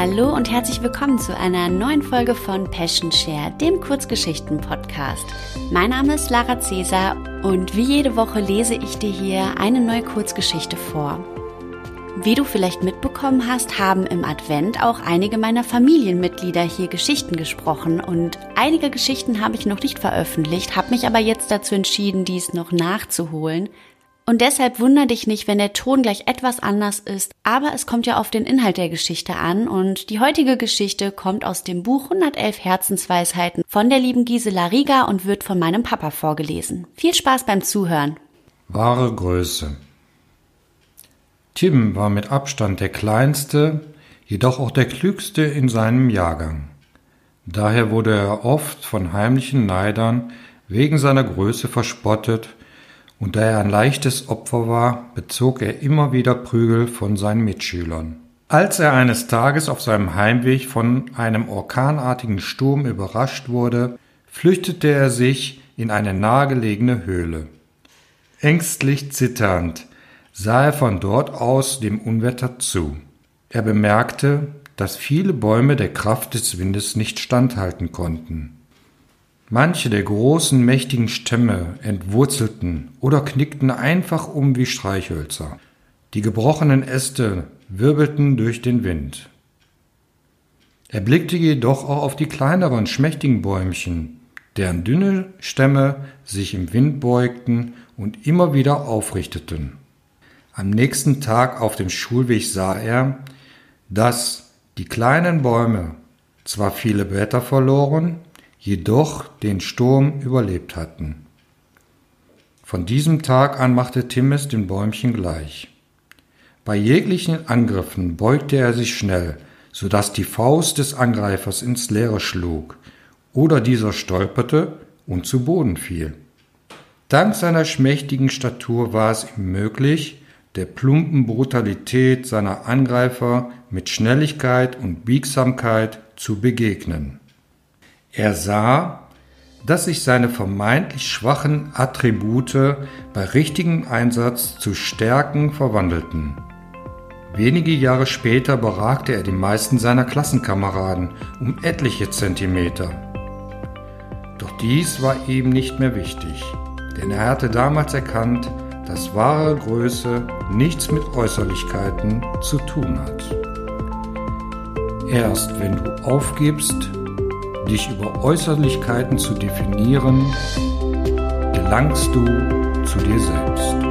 und herzlich willkommen zu einer neuen Folge von Passion Share, dem Kurzgeschichten-Podcast. Mein Name ist Lara Cäsar und wie jede Woche lese ich dir hier eine neue Kurzgeschichte vor. Wie du vielleicht mitbekommen hast, haben im Advent auch einige meiner Familienmitglieder hier Geschichten gesprochen und einige Geschichten habe ich noch nicht veröffentlicht, habe mich aber jetzt dazu entschieden, dies noch nachzuholen, und deshalb wunder dich nicht, wenn der Ton gleich etwas anders ist, aber es kommt ja auf den Inhalt der Geschichte an und die heutige Geschichte kommt aus dem Buch 111 Herzensweisheiten von der lieben Gisela Rieger und wird von meinem Papa vorgelesen. Viel Spaß beim Zuhören. Wahre Größe. Tim war mit Abstand der kleinste, jedoch auch der klügste in seinem Jahrgang. Daher wurde er oft von heimlichen Neidern wegen seiner Größe verspottet und da er ein leichtes Opfer war, bezog er immer wieder Prügel von seinen Mitschülern. Als er eines Tages auf seinem Heimweg von einem orkanartigen Sturm überrascht wurde, flüchtete er sich in eine nahegelegene Höhle. Ängstlich zitternd sah er von dort aus dem Unwetter zu. Er bemerkte, dass viele Bäume der Kraft des Windes nicht standhalten konnten. Manche der großen, mächtigen Stämme entwurzelten oder knickten einfach um wie Streichhölzer. Die gebrochenen Äste wirbelten durch den Wind. Er blickte jedoch auch auf die kleineren, schmächtigen Bäumchen, deren dünne Stämme sich im Wind beugten und immer wieder aufrichteten. Am nächsten Tag auf dem Schulweg sah er, dass die kleinen Bäume zwar viele Blätter verloren, jedoch den Sturm überlebt hatten. Von diesem Tag an machte Tim es den Bäumchen gleich. Bei jeglichen Angriffen beugte er sich schnell, so dass die Faust des Angreifers ins Leere schlug oder dieser stolperte und zu Boden fiel. Dank seiner schmächtigen Statur war es ihm möglich, der plumpen Brutalität seiner Angreifer mit Schnelligkeit und Biegsamkeit zu begegnen. Er sah, dass sich seine vermeintlich schwachen Attribute bei richtigem Einsatz zu Stärken verwandelten. Wenige Jahre später beragte er die meisten seiner Klassenkameraden um etliche Zentimeter. Doch dies war ihm nicht mehr wichtig, denn er hatte damals erkannt, dass wahre Größe nichts mit Äußerlichkeiten zu tun hat. Erst wenn du aufgibst, dich über Äußerlichkeiten zu definieren, gelangst du zu dir selbst.